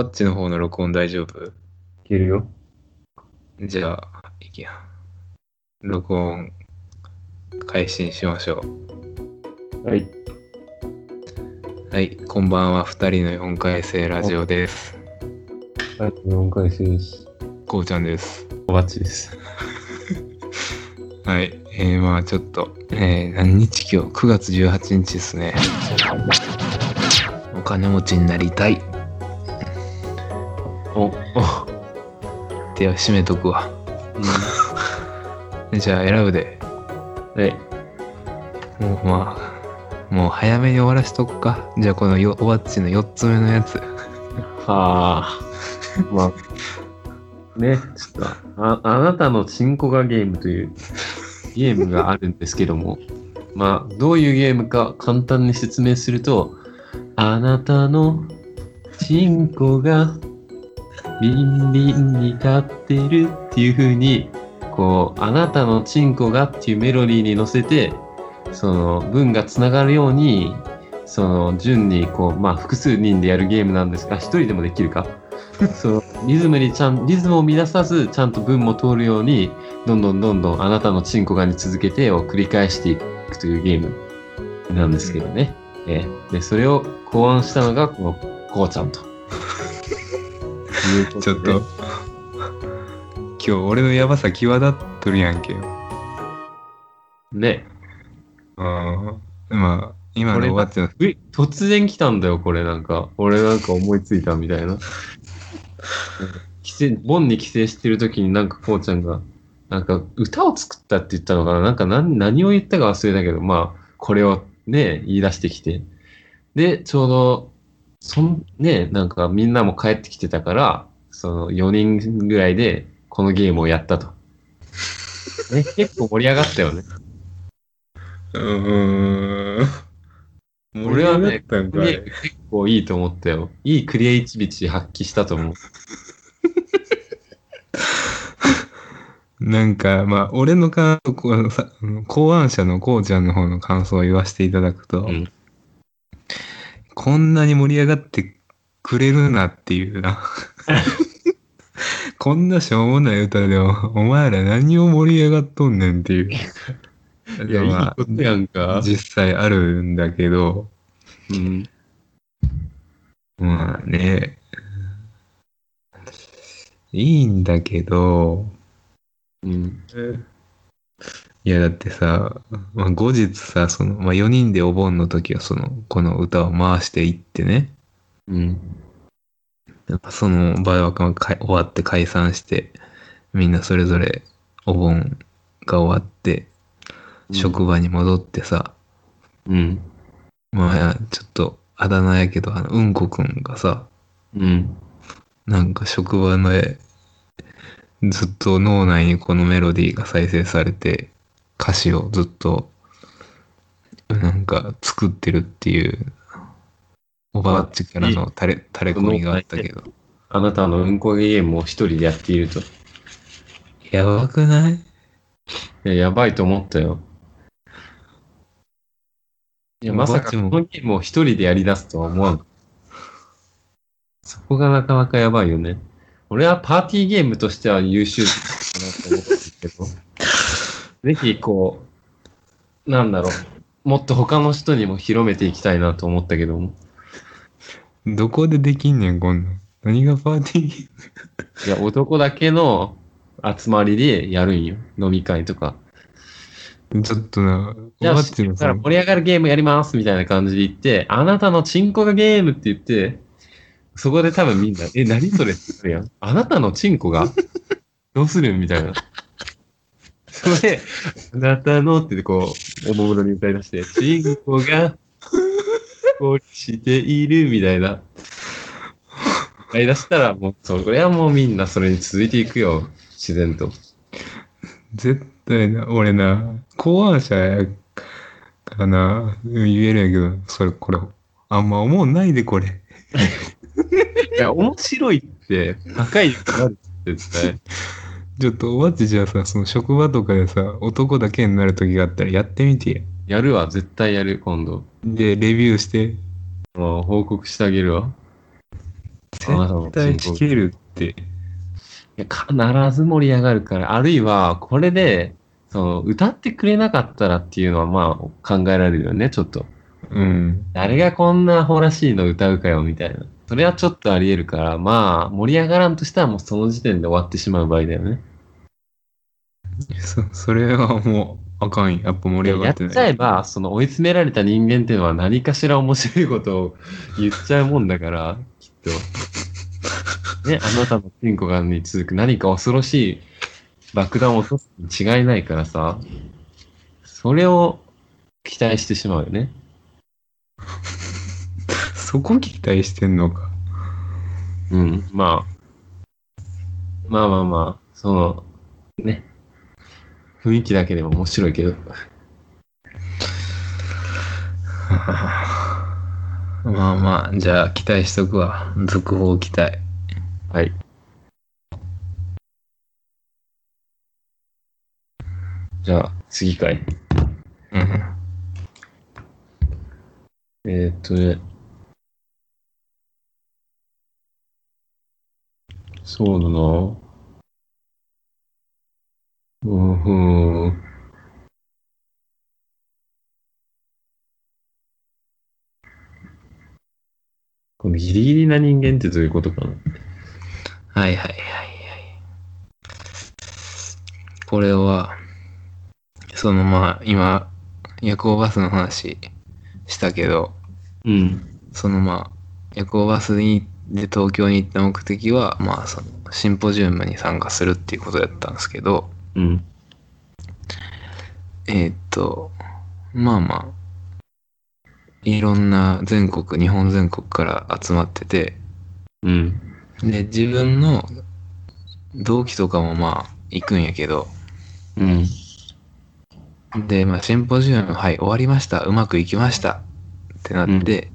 バッチの方の録音大丈夫？いけるよ。じゃあ、いきや。録音、開始しましょはい。う。はい、こんばんは。二人の4回生ラジオです。はい、4回生です。こうちゃんです。おばっちです。はい、えー、まあちょっと、えー、何日今日 ?9 月18日ですね。お金持ちになりたい。では、締めとくわ。じゃあ、選ぶで。はい。もうまあ、もう早めに終わらしとくか。じゃあこのよおばっちの4つ目のやつ。はあ。まあ、ね、ちょっと、あ、あなたのチンコがゲームというゲームがあるんですけども、まあ、どういうゲームか簡単に説明すると、あなたのチンコがビンビンに立ってるっていう風に、こう、あなたのチンコがっていうメロディーに乗せて、その文がつながるように、その順にこう、まあ複数人でやるゲームなんですが、一人でもできるか。そのリズムにちゃん、リズムを乱さず、ちゃんと文も通るように、どんどんどんどんあなたのチンコがに続けてを繰り返していくというゲームなんですけどね。ええで、それを考案したのが、この、こうちゃんと。いうことでちょっと、今日俺のヤバさ際立っとるやんけ。ね。ああ、まあ、今のおばっちの、うい突然来たんだよ、これなんか。俺なんか思いついたみたいな。帰省、ボンに帰省してる時になんかこうちゃんが、なんか歌を作ったって言ったのかななんか何何を言ったか忘れたけど、まあ、これをね、言い出してきて。で、ちょうど、そん、ね、なんかみんなも帰ってきてたから、その4人ぐらいでこのゲームをやったと。ね、結構盛り上がったよね。うーん。俺はね、結構いいと思ったよ。いいクリエイティビティ発揮したと思う。なんか、まあ、俺の感想、こうさ考案者のこうちゃんの方の感想を言わせていただくと、うんこんなに盛り上がってくれるなっていうな。こんなしょうもない歌でも、お前ら何を盛り上がっとんねんっていう。いや、いいまあことやんか。実際あるんだけど、うん。まあね、いいんだけど、うん。いやだってさ、まあ、後日さ、その、まあ、4人でお盆の時はその、この歌を回していってね、うん。やっぱその場合はかか終わって解散して、みんなそれぞれお盆が終わって、職場に戻ってさ、うん。まあちょっとあだ名やけど、あの、うんこくんがさ、うん。なんか職場でずっと脳内にこのメロディーが再生されて、歌詞をずっとなんか作ってるっていう、おばあっちからの垂れ、垂れ込みがあったけど。あなたのうんこゲームを一人でやっていると。いやばくない？や、やばいと思ったよ。いや、まさかこのゲームを一人でやり出すとは思わん。そこがなかなかやばいよね。俺はパーティーゲームとしては優秀かなと思ったんですけど、ぜひこう、なんだろう、もっと他の人にも広めていきたいなと思ったけども。どこでできんねん、こんなん。何がパーティー？いや、男だけの集まりでやるんよ。飲み会とか。ちょっとな、おじゃあ、ばっちのさだから、盛り上がるゲームやりますみたいな感じで言って、あなたのチンコがゲームって言って、そこで多分みんな、え、何それって言うやん。あなたのチンコが？どうするみたいな。それで、あなたのってこう、おもむろに歌い出して、チンコが、こうしているみたいな。歌い出したら、もう、それはもうみんなそれに続いていくよ。自然と。絶対な、俺な、考案者やからな、言えるんやけど、それ、これ、あんま思うないで、これ。いや、面白いって、高いなる絶対。ちょっと、おばっちじゃあさ、その職場とかでさ、男だけになる時があったらやってみてや。やるわ、絶対やる、今度。で、レビューして、もう報告してあげるわ。絶対チンコ聞けるって。いや必ず盛り上がるから、あるいは、これで、その、歌ってくれなかったらっていうのは、まあ、考えられるよね、ちょっと。うん。誰がこんなアホらしいの歌うかよ、みたいな。それはちょっとあり得るから、まあ、盛り上がらんとしたらもうその時点で終わってしまう場合だよね。そ、それはもう、あかん。やっぱ盛り上がやっってない。ちゃえば、その追い詰められた人間っていうのは何かしら面白いことを言っちゃうもんだから、きっと。ね、あなたのチンコがに続く何か恐ろしい爆弾を落とすに違いないからさ、それを期待してしまうよね。そこ期待してんのか。うん、まあ。まあまあまあ、その、ね。雰囲気だけでも面白いけど。まあまあ、じゃあ期待しとくわ。続報期待。はい。じゃあ、次かい。うん。えーっとね。そうだな。うんふん。このギリギリな人間ってどういうことかなはいはいはいはい。これは、そのまあ、今、夜行バスの話したけど、うん。そのまあ、夜行バスにで東京に行った目的は、まあ、そのシンポジウムに参加するっていうことだったんですけど、うん。えーっと、まあまあ、いろんな全国、日本全国から集まってて、うん。で、自分の同期とかもまあ、行くんやけど、うん。で、まあ、シンポジウム、はい、終わりました。うまくいきました。ってなって、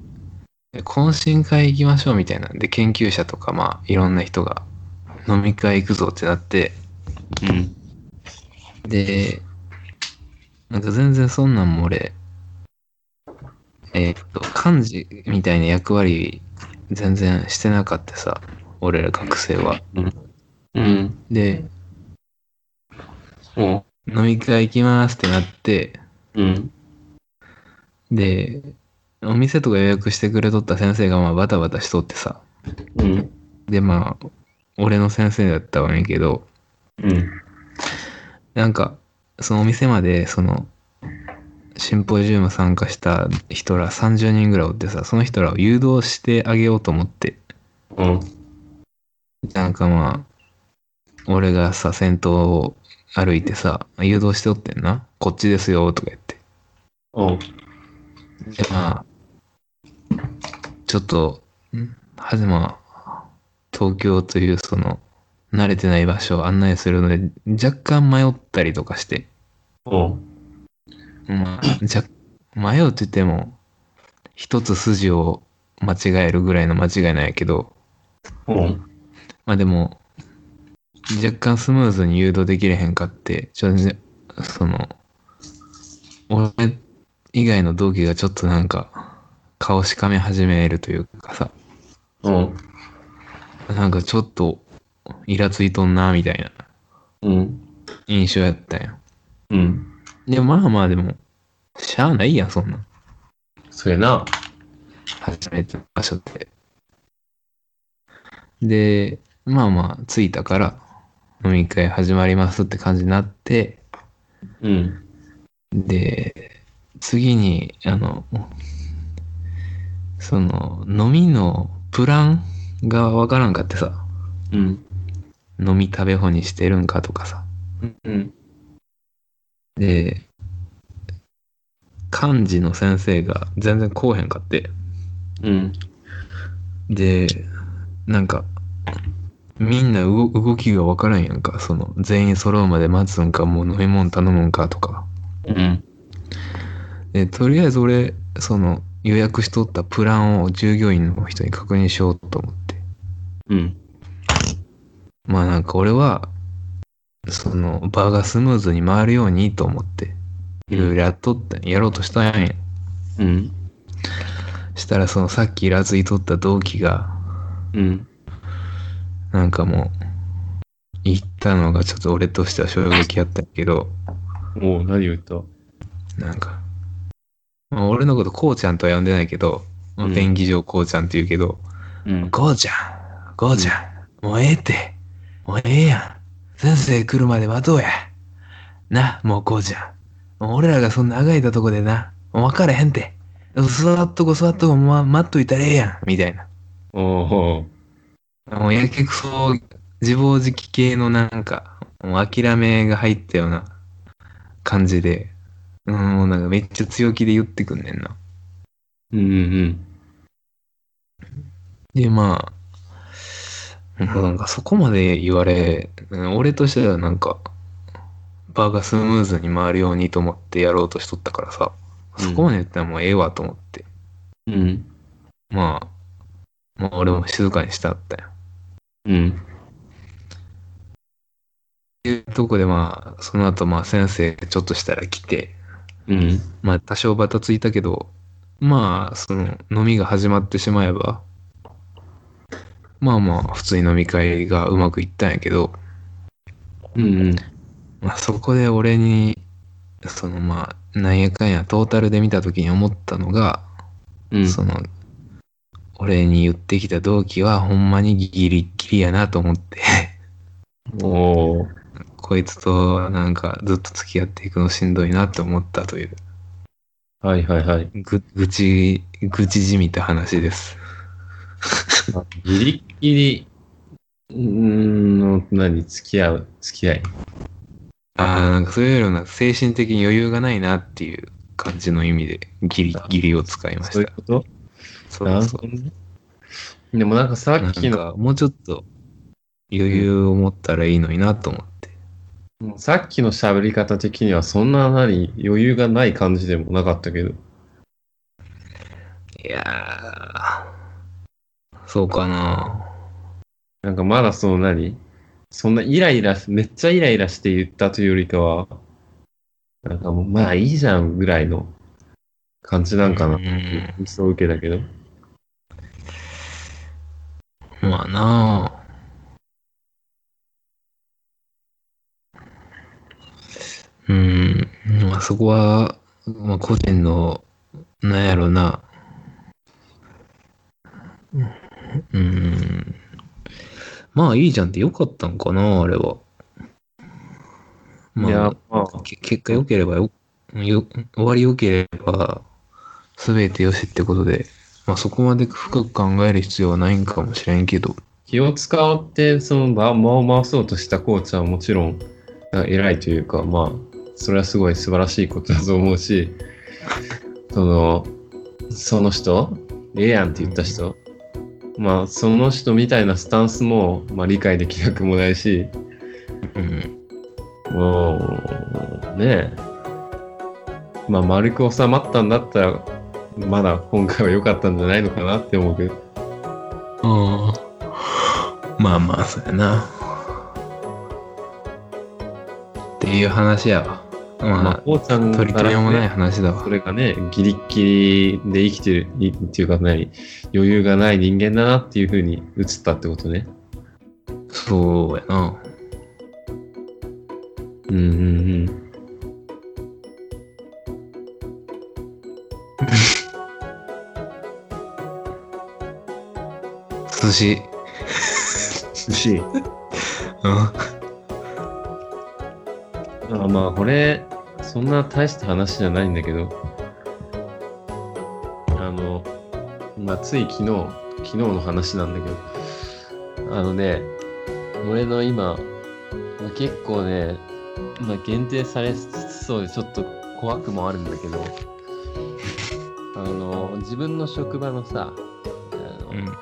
で懇親会行きましょうみたいなんで、研究者とか、まあ、いろんな人が飲み会行くぞってなって、うん。で、なんか全然そんなんも俺、えーっと、幹事みたいな役割全然してなかったさ、俺ら学生は。うん。で、うん。飲み会行きますってなって、うん。で、お店とか予約してくれとった先生がまあバタバタしとってさ、うん。でまあ、俺の先生だったわんやけど、うん。なんか、そのお店まで、その、シンポジウム参加した人ら30人ぐらいおってさ、その人らを誘導してあげようと思って、うん。なんかまあ、俺がさ、先頭を歩いてさ、誘導しておってんな。こっちですよ、とか言って。うん。で、まあ、ちょっと、ん？はじまあ、東京というその、慣れてない場所を案内するので、若干迷ったりとかして、うん。まあ、じゃ、迷うって言っても、一つ筋を間違えるぐらいの間違いなんやけど、うん。まあでも、若干スムーズに誘導できれへんかって、ちょっとね、その、俺以外の同期がちょっとなんか、顔しかめ始めるというかさ、うん。なんかちょっと、イラついとんな、みたいなうん。印象やったんや。うん。でもまあまあでも、しゃあないやん、そんなん。そやな。初めての場所って。で、まあまあ、着いたから、飲み会始まりますって感じになって、うん。で、次に、あの、その、飲みのプランがわからんかってさ、うん。飲み食べほにしてるんかとかさ。うん。で、漢字の先生が全然こうへんかって。うん。で、なんか、みんな動動きがわからんやんか。その、全員揃うまで待つんか、もう飲み物頼むんかとか。うん。で、とりあえず俺、その、予約しとったプランを従業員の人に確認しようと思って。うん。まあなんか俺は、その、場がスムーズに回るようにと思って、いろいろやっとった、やろうとしたんや。うん。したらそのさっきイラついとった同期が、うん。なんかもう、言ったのがちょっと俺としては衝撃やったけど、おう、何言った？なんか、まあ、俺のことこうちゃんとは呼んでないけど、まあうん便宜上こうちゃんって言うけど、うん。こうちゃん、こうちゃん、もうええって、もうええやん。先生来るまで待とうや。な、もうこうちゃ俺らがそんなあがいたとこでな、もう分かれへんて。座っとこ座っとこ、ま、待っといたらええやん。みたいな。おうもうやけくそ、自暴自棄系のなんか、もう諦めが入ったような感じで、うん、もうなんかめっちゃ強気で言ってくんねんな。うんうんで、まあ、なんかなんかそこまで言われ、うん俺としてはなんか、場がスムーズに回るようにと思ってやろうとしとったからさ、うんそこまで言ったらもうええわと思って、うん。うん。まあ、まあ俺も静かにしてあったよ。うん。っていうとこでまあ、その後まあ先生ちょっとしたら来て、うん。まあ多少バタついたけど、まあその飲みが始まってしまえば、まあまあ普通に飲み会がうまくいったんやけど、うん。まあそこで俺に、そのまあなんやかんやトータルで見た時に思ったのが、うん。その、俺に言ってきた同期はほんまにギリギリやなと思って、おうこいつとなんかずっと付き合っていくのしんどいなって思ったという、はいはいはい。ぐ、愚痴、愚痴じみた話です。ギリギリ、うーんの、何、付き合う、付き合い。ああ、なんかそういうような精神的に余裕がないなっていう感じの意味でギリギリを使いました。そういうこと？なそうそう。ね。でもなんかさなんっきの、かもうちょっと余裕を持ったらいいのになと思って。さっきの喋り方的にはそんな何、余裕がない感じでもなかったけど。いやー、そうかな。なんかまだその何？そんなイライラし、めっちゃイライラして言ったというよりかは、なんかもうまあいいじゃんぐらいの感じなんかなう。ん、そう受けたけど。まあなあ。うん、まあそこは、まあ個人の、なんやろな。うん。まあいいじゃんってよかったんかな、あれは。まあ、いや、まあ、け結果良ければよ、よ終わり良ければ、すべてよしってことで、まあそこまで深く考える必要はないんかもしれんけど、気を使ってその場間を回そうとしたコーチはもちろん偉いというか、まあ、それはすごい素晴らしいことだと思うし、その、その人、ええやんって言った人、まあ、その人みたいなスタンスも、まあ、理解できなくもないし、うん、もう、ねえ。まあ、丸く収まったんだったら、まだ今回は良かったんじゃないのかなって思うけど。ああ。まあまあ、そうやな。っていう話やわ。まあ、まあ、こうちゃん取り留めもない話だわそ。れがね、ギリッギリで生きてる、いっていうか何、余裕がない人間だなっていう風に映ったってことね。そうやな。うんうんうん。寿司。寿司。うん。あまあ、これ、そんな大した話じゃないんだけど、あの、まあ、つい昨日、昨日の話なんだけど、あのね、俺の今、まあ、結構ね、まあ、限定されつつそうでちょっと怖くもあるんだけど、あの、自分の職場のさ、あのうん。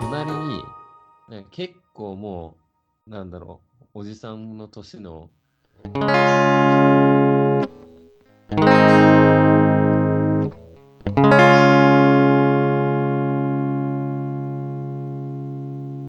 隣に、結構もう、なんだろう、おじさんの年の、Música